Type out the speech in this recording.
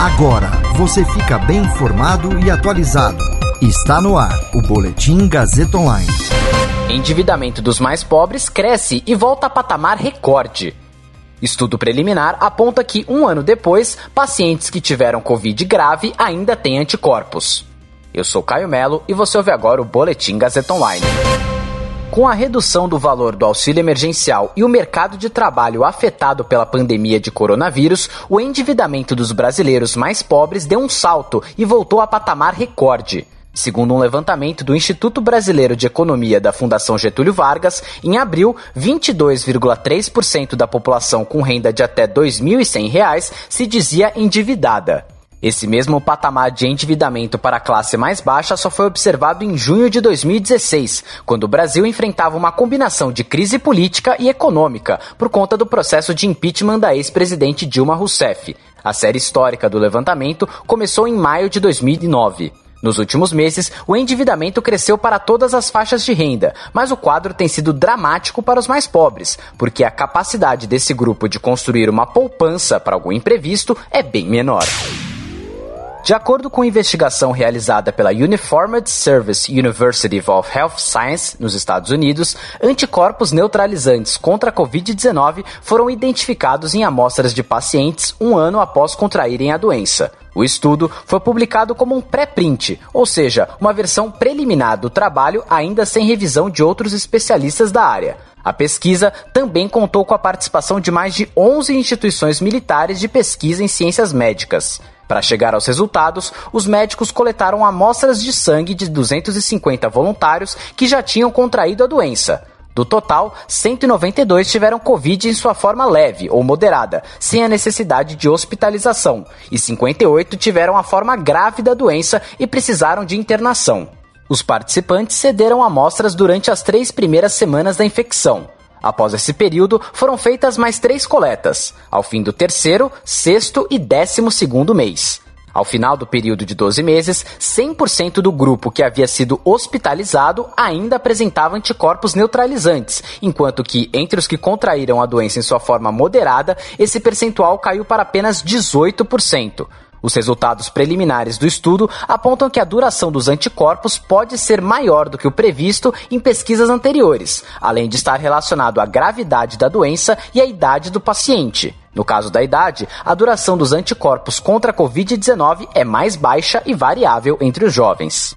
Agora você fica bem informado e atualizado. Está no ar o Boletim Gazeta Online. Endividamento dos mais pobres cresce e volta a patamar recorde. Estudo preliminar aponta que, um ano depois, pacientes que tiveram Covid grave ainda têm anticorpos. Eu sou Caio Melo e você ouve agora o Boletim Gazeta Online. Com a redução do valor do auxílio emergencial e o mercado de trabalho afetado pela pandemia de coronavírus, o endividamento dos brasileiros mais pobres deu um salto e voltou a patamar recorde. Segundo um levantamento do Instituto Brasileiro de Economia da Fundação Getúlio Vargas, em abril, 22,3% da população com renda de até R$ 2.100 se dizia endividada. Esse mesmo patamar de endividamento para a classe mais baixa só foi observado em junho de 2016, quando o Brasil enfrentava uma combinação de crise política e econômica por conta do processo de impeachment da ex-presidente Dilma Rousseff. A série histórica do levantamento começou em maio de 2009. Nos últimos meses, o endividamento cresceu para todas as faixas de renda, mas o quadro tem sido dramático para os mais pobres, porque a capacidade desse grupo de construir uma poupança para algum imprevisto é bem menor. De acordo com investigação realizada pela Uniformed Service University of Health Science, nos Estados Unidos, anticorpos neutralizantes contra a Covid-19 foram identificados em amostras de pacientes um ano após contraírem a doença. O estudo foi publicado como um pré-print, ou seja, uma versão preliminar do trabalho ainda sem revisão de outros especialistas da área. A pesquisa também contou com a participação de mais de 11 instituições militares de pesquisa em ciências médicas. Para chegar aos resultados, os médicos coletaram amostras de sangue de 250 voluntários que já tinham contraído a doença. Do total, 192 tiveram Covid em sua forma leve ou moderada, sem a necessidade de hospitalização, e 58 tiveram a forma grave da doença e precisaram de internação. Os participantes cederam amostras durante as três primeiras semanas da infecção. Após esse período, foram feitas mais três coletas, ao fim do terceiro, sexto e décimo segundo mês. Ao final do período de 12 meses, 100% do grupo que havia sido hospitalizado ainda apresentava anticorpos neutralizantes, enquanto que, entre os que contraíram a doença em sua forma moderada, esse percentual caiu para apenas 18%. Os resultados preliminares do estudo apontam que a duração dos anticorpos pode ser maior do que o previsto em pesquisas anteriores, além de estar relacionado à gravidade da doença e à idade do paciente. No caso da idade, a duração dos anticorpos contra a Covid-19 é mais baixa e variável entre os jovens.